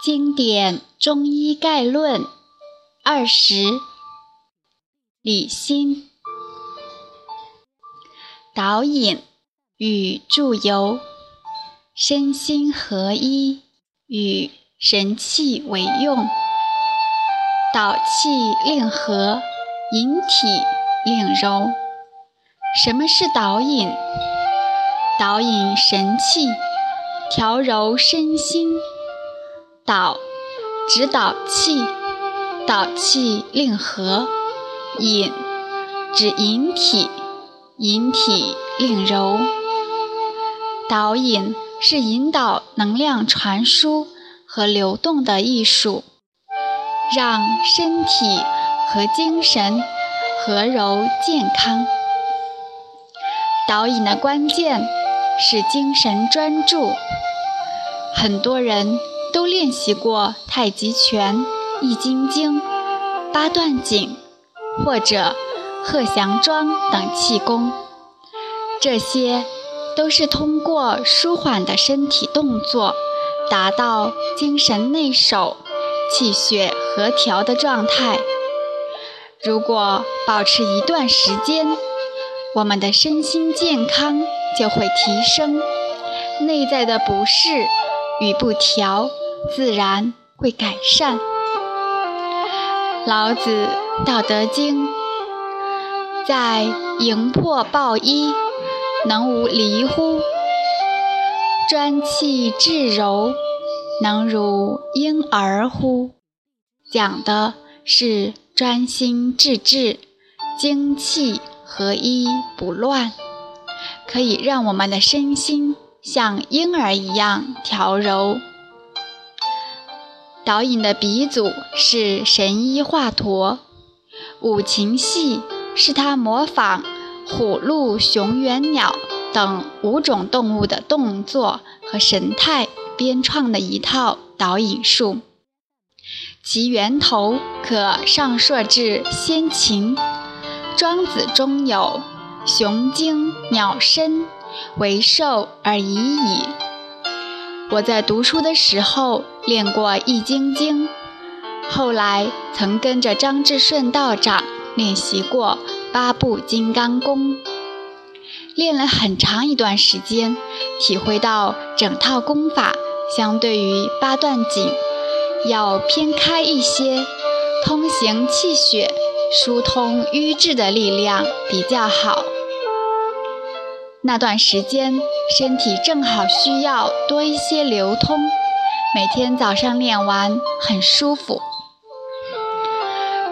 经典中医概论二十，理心导引与注油，身心合一与神气为用，导气令和，引体令柔。什么是导引？导引神气，调柔身心。导，指导气，导气令和；引，指引体，引体令柔。导引是引导能量传输和流动的艺术，让身体和精神和柔健康。导引的关键是精神专注，很多人。都练习过太极拳、易筋经、八段锦或者鹤翔桩等气功，这些都是通过舒缓的身体动作，达到精神内守、气血和调的状态。如果保持一段时间，我们的身心健康就会提升，内在的不适与不调。自然会改善。老子《道德经》在“营破抱一，能无离乎？专气致柔，能如婴儿乎？”讲的是专心致志、精气合一不乱，可以让我们的身心像婴儿一样调柔。导引的鼻祖是神医华佗，五禽戏是他模仿虎、鹿、熊、猿、鸟等五种动物的动作和神态编创的一套导引术，其源头可上溯至先秦。庄子中有“熊精鸟身，为寿而已矣”。我在读书的时候练过《易筋经》，后来曾跟着张志顺道长练习过八部金刚功，练了很长一段时间，体会到整套功法相对于八段锦要偏开一些，通行气血、疏通瘀滞的力量比较好。那段时间，身体正好需要多一些流通，每天早上练完很舒服。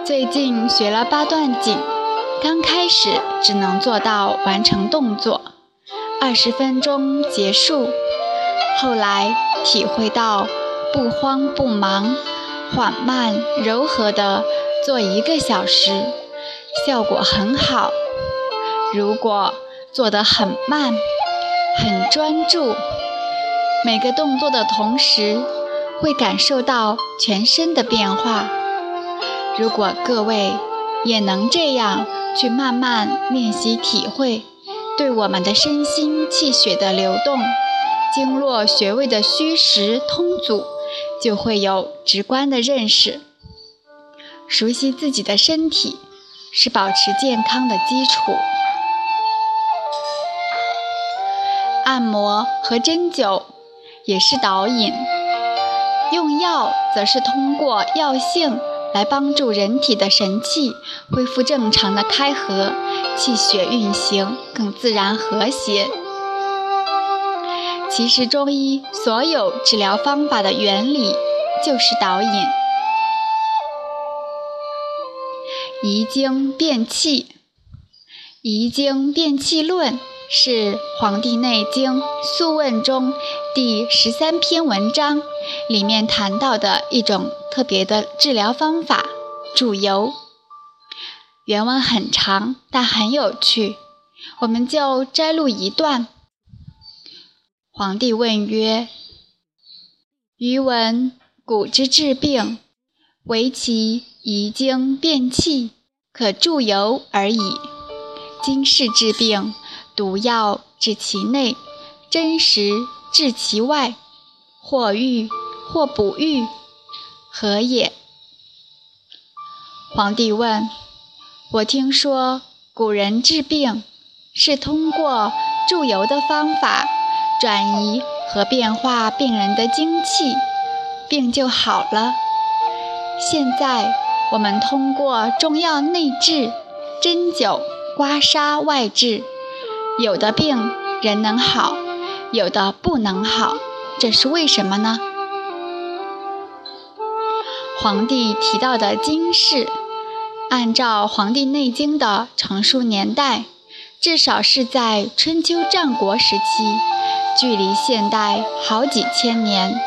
最近学了八段锦，刚开始只能做到完成动作，二十分钟结束。后来体会到不慌不忙，缓慢柔和的做一个小时，效果很好。如果做得很慢，很专注，每个动作的同时，会感受到全身的变化。如果各位也能这样去慢慢练习体会，对我们的身心气血的流动、经络穴位的虚实通阻，就会有直观的认识。熟悉自己的身体，是保持健康的基础。按摩和针灸也是导引，用药则是通过药性来帮助人体的神气恢复正常的开合，气血运行更自然和谐。其实中医所有治疗方法的原理就是导引。遗精变气，遗精变气论。是《黄帝内经·素问》中第十三篇文章里面谈到的一种特别的治疗方法——注油。原文很长，但很有趣，我们就摘录一段。皇帝问曰：“余闻古之治病，唯其遗精变气，可助油而已。今世治病。”毒药治其内，真实治其外，或愈或不愈，何也？”皇帝问：“我听说古人治病是通过注油的方法转移和变化病人的精气，病就好了。现在我们通过中药内治、针灸、刮痧外治，有的病人能好，有的不能好，这是为什么呢？”皇帝提到的经世，按照《黄帝内经》的成书年代，至少是在春秋战国时期，距离现代好几千年。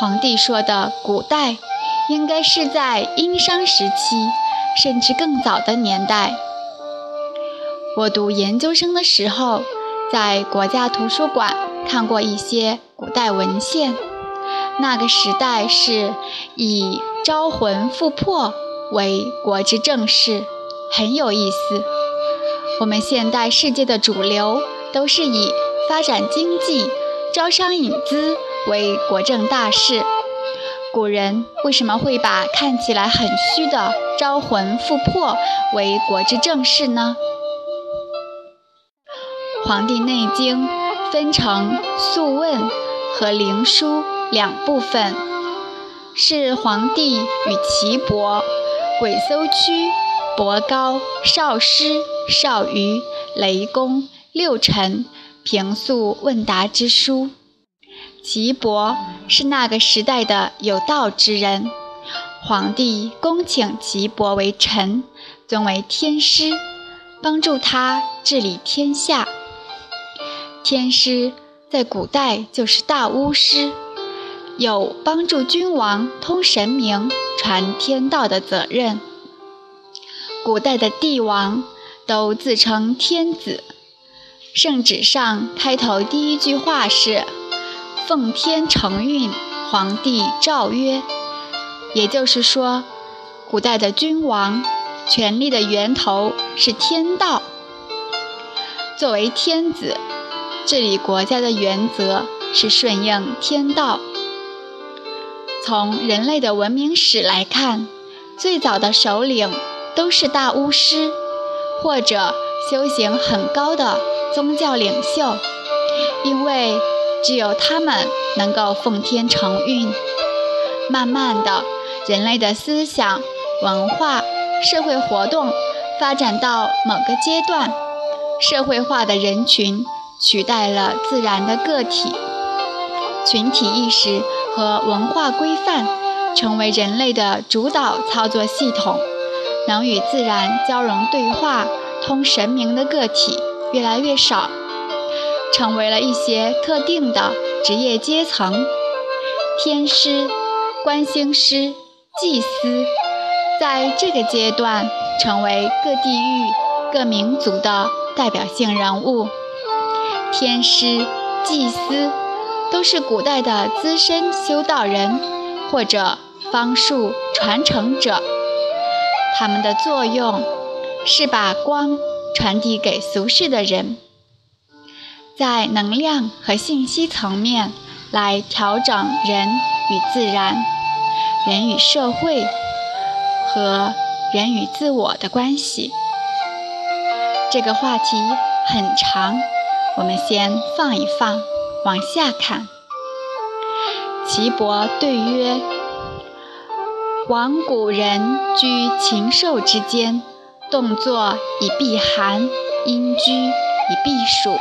皇帝说的古代，应该是在殷商时期，甚至更早的年代。我读研究生的时候，在国家图书馆看过一些古代文献。那个时代是以招魂附魄为国之正事，很有意思。我们现代世界的主流都是以发展经济、招商引资为国政大事。古人为什么会把看起来很虚的招魂附魄为国之正事呢？《黄帝内经》分成《素问》和《灵枢》。两部分是黄帝与岐伯、鬼搜屈、伯高、少师、少虞、雷公六臣平素问答之书。岐伯是那个时代的有道之人，皇帝恭请岐伯为臣，尊为天师，帮助他治理天下。天师在古代就是大巫师。有帮助君王通神明、传天道的责任。古代的帝王都自称天子，圣旨上开头第一句话是“奉天承运，皇帝诏曰”，也就是说，古代的君王权力的源头是天道。作为天子，治理国家的原则是顺应天道。从人类的文明史来看，最早的首领都是大巫师，或者修行很高的宗教领袖，因为只有他们能够奉天承运。慢慢的，人类的思想、文化、社会活动发展到某个阶段，社会化的人群取代了自然的个体，群体意识。和文化规范成为人类的主导操作系统，能与自然交融对话、通神明的个体越来越少，成为了一些特定的职业阶层：天师、观星师、祭司，在这个阶段成为各地域、各民族的代表性人物。天师、祭司。都是古代的资深修道人或者方术传承者，他们的作用是把光传递给俗世的人，在能量和信息层面来调整人与自然、人与社会和人与自我的关系。这个话题很长，我们先放一放。往下看，岐伯对曰：“往古人居禽兽之间，动作以避寒，阴居以避暑，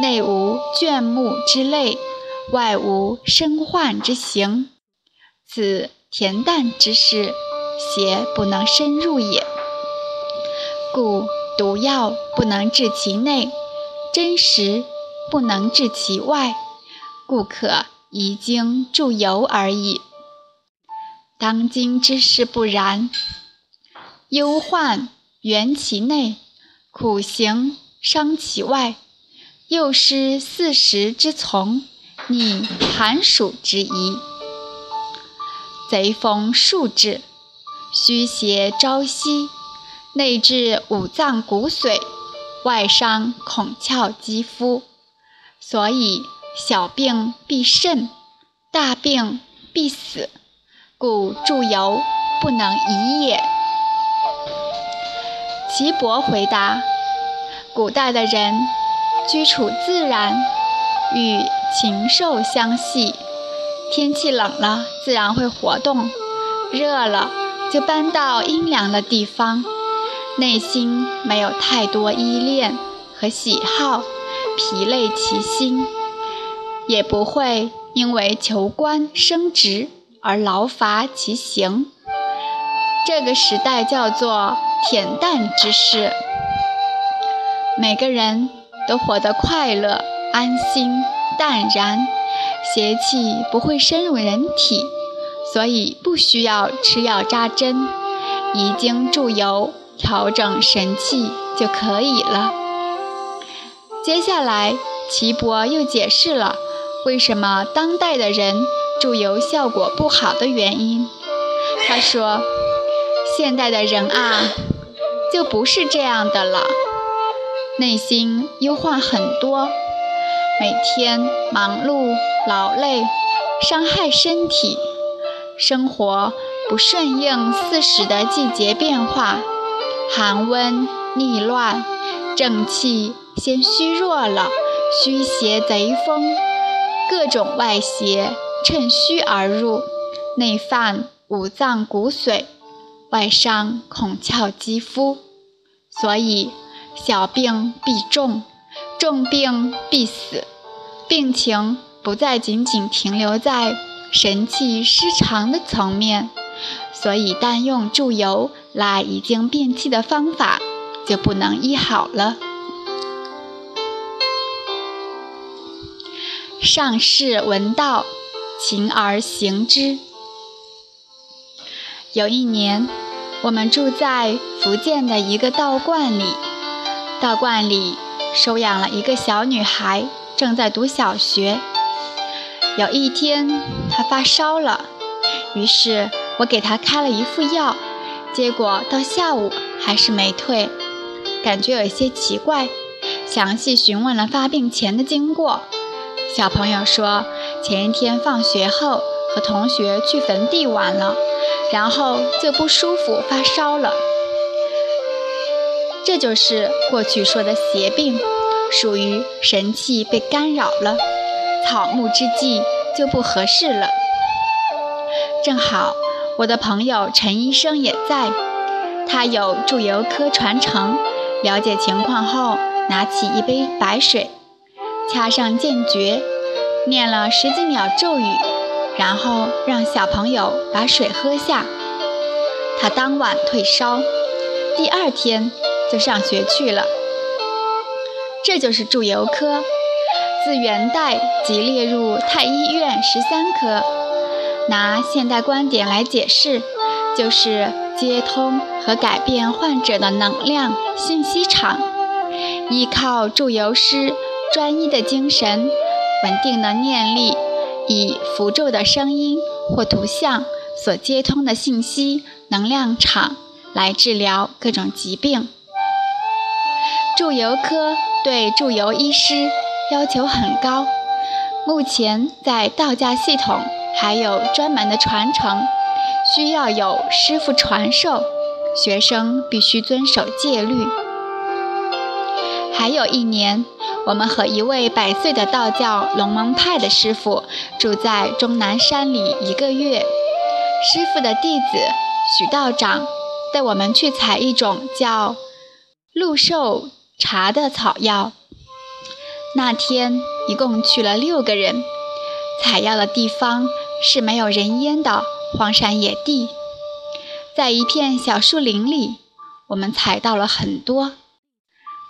内无倦木之类，外无身患之形。此恬淡之事，邪不能深入也。故毒药不能治其内，真实。”不能治其外，故可移经注油而已。当今之事不然，忧患源其内，苦行伤其外，又失四时之从，逆寒暑之宜。贼逢数至，虚邪朝夕，内至五脏骨髓，外伤孔窍肌肤。所以小病必甚，大病必死，故祝由不能移也。岐伯回答：古代的人居处自然，与禽兽相系，天气冷了自然会活动，热了就搬到阴凉的地方，内心没有太多依恋和喜好，疲累其心，也不会因为求官升职而劳乏其形。这个时代叫做。恬淡之事，每个人都活得快乐、安心、淡然，邪气不会深入人体，所以不需要吃药扎针，移经注油调整神气就可以了。接下来，岐伯又解释了为什么当代的人注油效果不好的原因。他说：“现代的人啊。”就不是这样的了，内心忧患很多，每天忙碌劳累，伤害身体，生活不顺应四时的季节变化，寒温逆乱，正气先虚弱了，虚邪贼风，各种外邪趁虚而入，内犯五脏骨髓。外伤孔窍肌肤，所以小病必重，重病必死。病情不再仅仅停留在神气失常的层面，所以单用注油那已经变气的方法就不能医好了。上士闻道，勤而行之。有一年，我们住在福建的一个道观里，道观里收养了一个小女孩，正在读小学。有一天，她发烧了，于是我给她开了一副药，结果到下午还是没退，感觉有些奇怪，详细询问了发病前的经过。小朋友说，前一天放学后和同学去坟地玩了。然后就不舒服，发烧了。这就是过去说的邪病，属于神气被干扰了，草木之际就不合适了。正好我的朋友陈医生也在，他有祝由科传承，了解情况后，拿起一杯白水，掐上剑诀，念了十几秒咒语。然后让小朋友把水喝下，他当晚退烧，第二天就上学去了。这就是祝由科，自元代即列入太医院十三科。拿现代观点来解释，就是接通和改变患者的能量信息场，依靠祝由师专一的精神，稳定的念力。以符咒的声音或图像所接通的信息能量场来治疗各种疾病。祝由科对祝由医师要求很高，目前在道家系统还有专门的传承，需要有师傅传授，学生必须遵守戒律。还有一年。我们和一位百岁的道教龙门派的师傅住在终南山里一个月。师傅的弟子许道长带我们去采一种叫鹿寿茶的草药。那天一共去了六个人，采药的地方是没有人烟的荒山野地，在一片小树林里，我们采到了很多。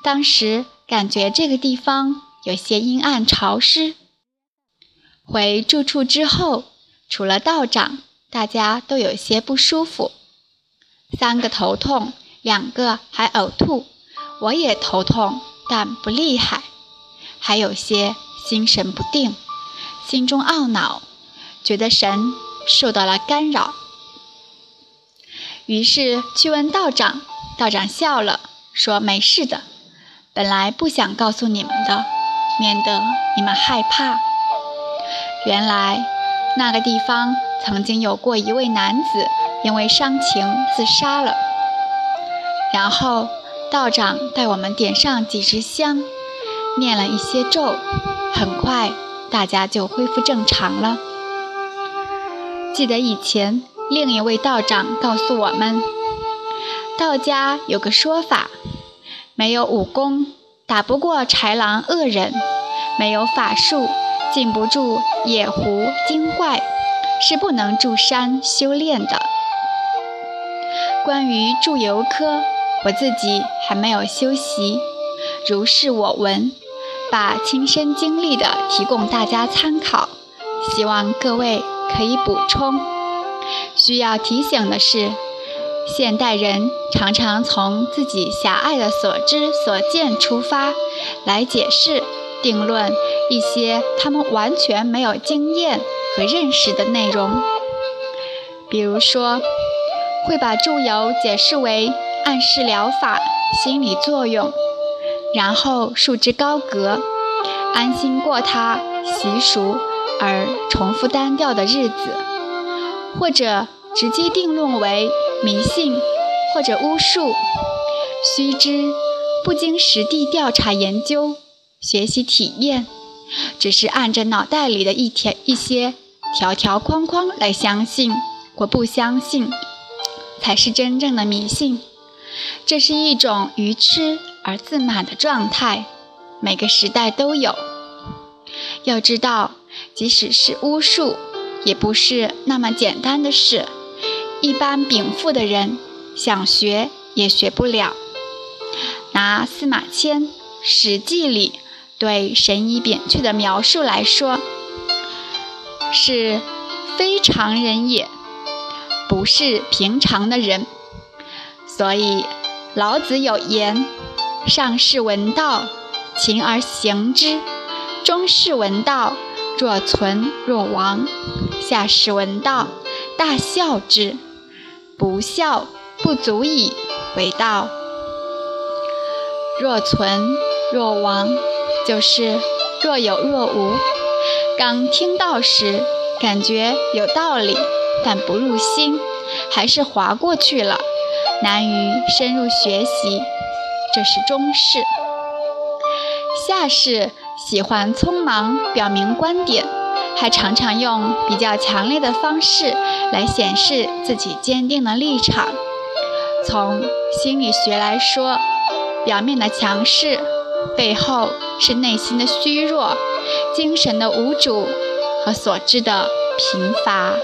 当时。感觉这个地方有些阴暗潮湿。回住处之后，除了道长，大家都有些不舒服。三个头痛，两个还呕吐。我也头痛，但不厉害。还有些心神不定，心中懊恼，觉得神受到了干扰。于是去问道长，道长笑了，说没事的。本来不想告诉你们的，免得你们害怕。原来那个地方曾经有过一位男子，因为伤情自杀了。然后道长带我们点上几支香，念了一些咒，很快大家就恢复正常了。记得以前另一位道长告诉我们，道家有个说法：没有武功打不过豺狼恶人，没有法术。禁不住野狐精怪，是不能住山修炼的。关于住游科，我自己还没有修习，如是我闻，把亲身经历的提供大家参考，希望各位可以补充。需要提醒的是，现代人常常从自己狭隘的所知所见出发，来解释。定论一些他们完全没有经验和认识的内容，比如说，会把祝由解释为暗示疗法、心理作用，然后束之高阁，安心过他习俗而重复单调的日子，或者直接定论为迷信或者巫术。须知，不经实地调查研究。学习体验，只是按着脑袋里的一条一些条条框框来相信或不相信，才是真正的迷信。这是一种愚痴而自满的状态，每个时代都有。要知道，即使是巫术，也不是那么简单的事，一般禀赋的人想学也学不了。拿司马迁《史记》里。对神医扁鹊的描述来说，是非常人也，不是平常的人。所以老子有言：“上士闻道，勤而行之；中士闻道，若存若亡；下士闻道，大笑之。不孝，不足以为道。若存若亡。”就是若有若无。刚听到时，感觉有道理，但不入心，还是划过去了，难于深入学习。这是中士。下士喜欢匆忙表明观点，还常常用比较强烈的方式来显示自己坚定的立场。从心理学来说，表面的强势。背后是内心的虚弱、精神的无主和所知的贫乏。